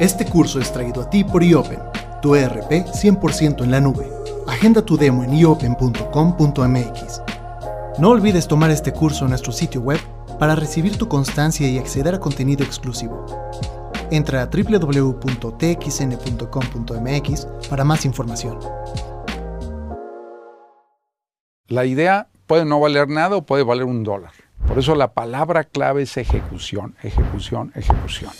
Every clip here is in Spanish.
Este curso es traído a ti por IOPEN, tu ERP 100% en la nube. Agenda tu demo en iopen.com.mx. No olvides tomar este curso en nuestro sitio web para recibir tu constancia y acceder a contenido exclusivo. Entra a www.txn.com.mx para más información. La idea puede no valer nada o puede valer un dólar. Por eso la palabra clave es ejecución, ejecución, ejecución.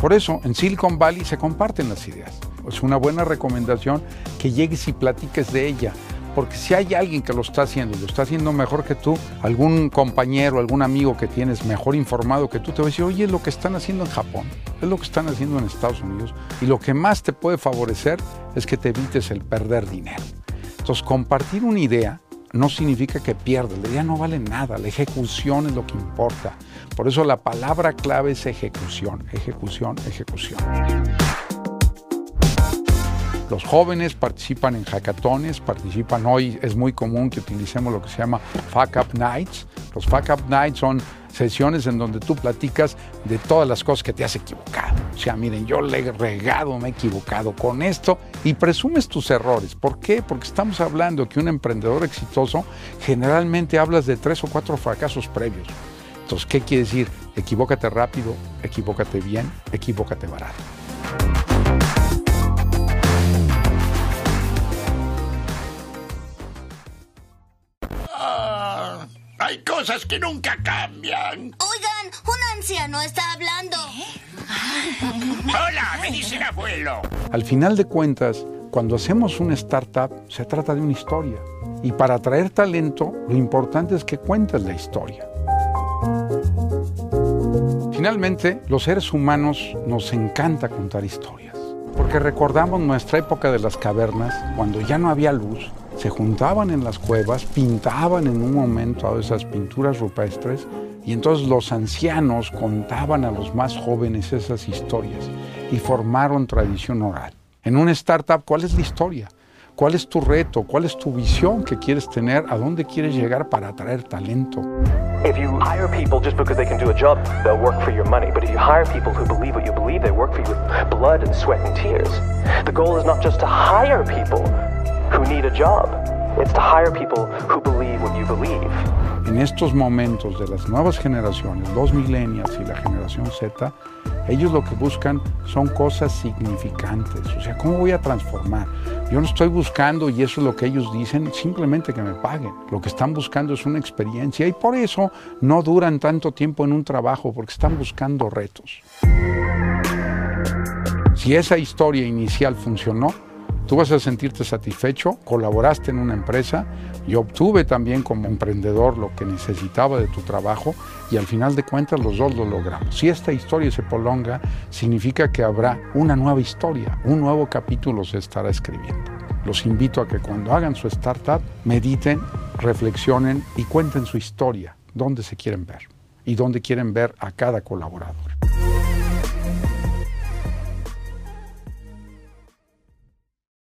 Por eso en Silicon Valley se comparten las ideas. Es una buena recomendación que llegues y platiques de ella. Porque si hay alguien que lo está haciendo lo está haciendo mejor que tú, algún compañero, algún amigo que tienes mejor informado que tú, te va a decir, oye, lo que están haciendo en Japón, es lo que están haciendo en Estados Unidos. Y lo que más te puede favorecer es que te evites el perder dinero. Entonces, compartir una idea no significa que pierdas, la idea no vale nada, la ejecución es lo que importa. Por eso la palabra clave es ejecución, ejecución, ejecución. Los jóvenes participan en hackatones, participan hoy, es muy común que utilicemos lo que se llama Fuck Up Nights. Los Fuck Up Nights son sesiones en donde tú platicas de todas las cosas que te has equivocado. O sea, miren, yo le he regado, me he equivocado con esto y presumes tus errores. ¿Por qué? Porque estamos hablando que un emprendedor exitoso generalmente hablas de tres o cuatro fracasos previos. Entonces, ¿qué quiere decir? Equivócate rápido, equivócate bien, equivócate barato. Cosas que nunca cambian. Oigan, un anciano está hablando. Hola, me dice el abuelo. Al final de cuentas, cuando hacemos una startup, se trata de una historia. Y para atraer talento, lo importante es que cuentes la historia. Finalmente, los seres humanos nos encanta contar historias, porque recordamos nuestra época de las cavernas, cuando ya no había luz, se juntaban en las cuevas, pintaban en un momento esas pinturas rupestres y entonces los ancianos contaban a los más jóvenes esas historias y formaron tradición oral. En una startup, ¿cuál es la historia? ¿Cuál es tu reto? ¿Cuál es tu visión que quieres tener? ¿A dónde quieres llegar para atraer talento? If you hire people just because they can do a job, they'll work for your money. But if you hire people who believe what you believe, they work for you with blood and sweat and tears. The goal is not just to hire people who need a job. It's to hire people who believe what you believe. En estos momentos de las nuevas generaciones, los millennials y la generación Z, ellos lo que buscan son cosas significantes. O sea, ¿cómo voy a transformar? Yo no estoy buscando, y eso es lo que ellos dicen, simplemente que me paguen. Lo que están buscando es una experiencia y por eso no duran tanto tiempo en un trabajo, porque están buscando retos. Si esa historia inicial funcionó, tú vas a sentirte satisfecho, colaboraste en una empresa, yo obtuve también como emprendedor lo que necesitaba de tu trabajo y al final de cuentas los dos lo logramos. Si esta historia se prolonga, significa que habrá una nueva historia, un nuevo capítulo se estará escribiendo. Los invito a que cuando hagan su startup mediten, reflexionen y cuenten su historia, dónde se quieren ver y dónde quieren ver a cada colaborador.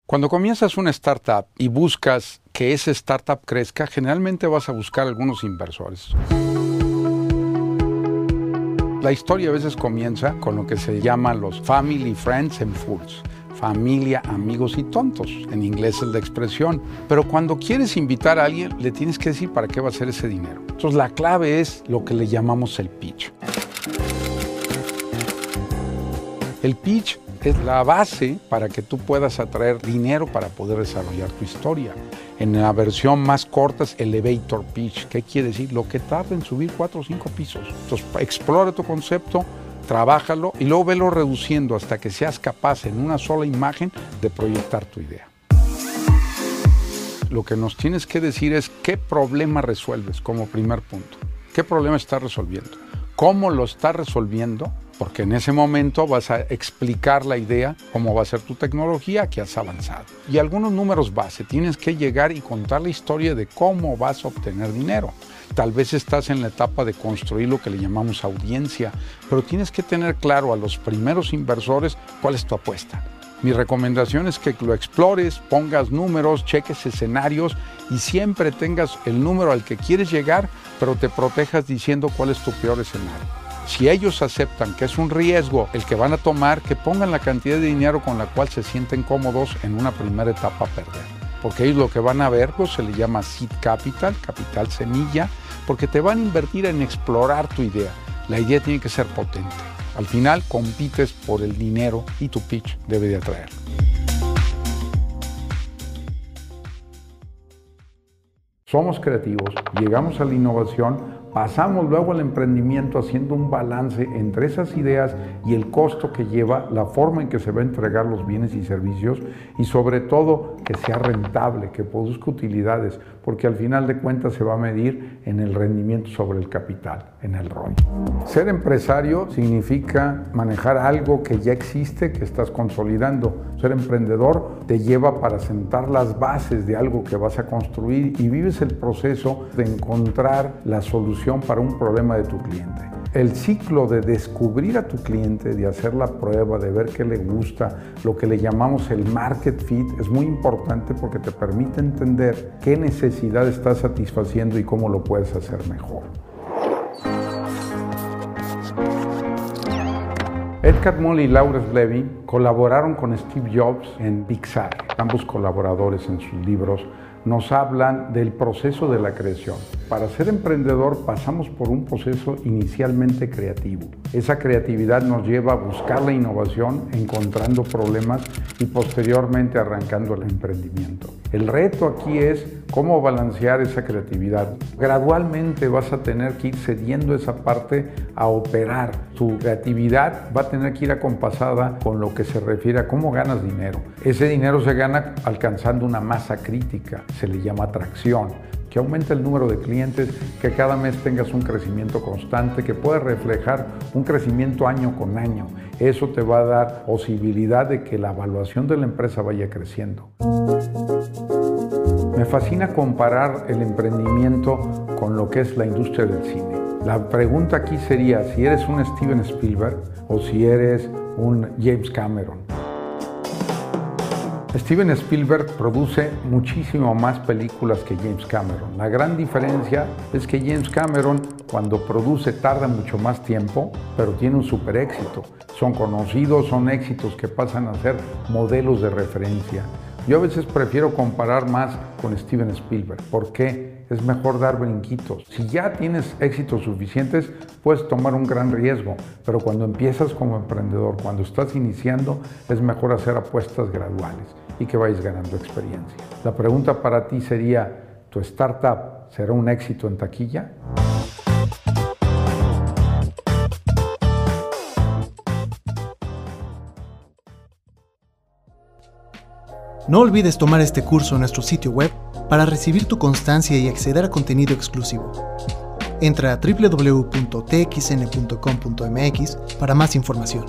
Cuando comienzas una startup y buscas que esa startup crezca, generalmente vas a buscar algunos inversores. La historia a veces comienza con lo que se llaman los family, friends and fools. Familia, amigos y tontos. En inglés es la expresión. Pero cuando quieres invitar a alguien, le tienes que decir para qué va a ser ese dinero. Entonces la clave es lo que le llamamos el pitch. El pitch es la base para que tú puedas atraer dinero para poder desarrollar tu historia. En la versión más corta es elevator pitch. ¿Qué quiere decir? Lo que tarda en subir cuatro o cinco pisos. Entonces, explora tu concepto, trabájalo y luego velo reduciendo hasta que seas capaz en una sola imagen de proyectar tu idea. Lo que nos tienes que decir es qué problema resuelves como primer punto. ¿Qué problema estás resolviendo? ¿Cómo lo estás resolviendo? Porque en ese momento vas a explicar la idea, cómo va a ser tu tecnología que has avanzado. Y algunos números base, tienes que llegar y contar la historia de cómo vas a obtener dinero. Tal vez estás en la etapa de construir lo que le llamamos audiencia, pero tienes que tener claro a los primeros inversores cuál es tu apuesta. Mi recomendación es que lo explores, pongas números, cheques escenarios y siempre tengas el número al que quieres llegar, pero te protejas diciendo cuál es tu peor escenario Si ellos aceptan que es un riesgo el que van a tomar, que pongan la cantidad de dinero con la cual se sienten cómodos en una primera etapa a perder. Porque ellos lo que van a ver pues, se le llama seed capital, capital semilla, porque te van a invertir en explorar tu idea. La idea tiene que ser potente. Al final compites por el dinero y tu pitch debe de atraer. Somos creativos, llegamos a la innovación Pasamos luego al emprendimiento haciendo un balance entre esas ideas y el costo que lleva, la forma en que se va a entregar los bienes y servicios y sobre todo que sea rentable, que produzca utilidades, porque al final de cuentas se va a medir en el rendimiento sobre el capital, en el ROI. Ser empresario significa manejar algo que ya existe, que estás consolidando. Ser emprendedor te lleva para sentar las bases de algo que vas a construir y vives el proceso de encontrar la solución para un problema de tu cliente. El ciclo de descubrir a tu cliente, de hacer la prueba, de ver qué le gusta, lo que le llamamos el market fit, es muy importante porque te permite entender qué necesidad estás satisfaciendo y cómo lo puedes hacer mejor. Ed Catmull y Laura Levy colaboraron con Steve Jobs en Pixar, ambos colaboradores en sus libros nos hablan del proceso de la creación. Para ser emprendedor pasamos por un proceso inicialmente creativo. Esa creatividad nos lleva a buscar la innovación, encontrando problemas y posteriormente arrancando el emprendimiento. El reto aquí es cómo balancear esa creatividad. Gradualmente vas a tener que ir cediendo esa parte a operar. Tu creatividad va a tener que ir acompasada con lo que se refiere a cómo ganas dinero. Ese dinero se gana alcanzando una masa crítica, se le llama atracción que aumente el número de clientes, que cada mes tengas un crecimiento constante, que pueda reflejar un crecimiento año con año. Eso te va a dar posibilidad de que la evaluación de la empresa vaya creciendo. Me fascina comparar el emprendimiento con lo que es la industria del cine. La pregunta aquí sería si eres un Steven Spielberg o si eres un James Cameron. Steven Spielberg produce muchísimo más películas que James Cameron. La gran diferencia es que James Cameron cuando produce tarda mucho más tiempo, pero tiene un super éxito. Son conocidos, son éxitos que pasan a ser modelos de referencia. Yo a veces prefiero comparar más con Steven Spielberg. ¿Por qué? Es mejor dar brinquitos. Si ya tienes éxitos suficientes, puedes tomar un gran riesgo, pero cuando empiezas como emprendedor, cuando estás iniciando, es mejor hacer apuestas graduales y que vayas ganando experiencia. La pregunta para ti sería, ¿tu startup será un éxito en taquilla? No olvides tomar este curso en nuestro sitio web para recibir tu constancia y acceder a contenido exclusivo. Entra a www.txn.com.mx para más información.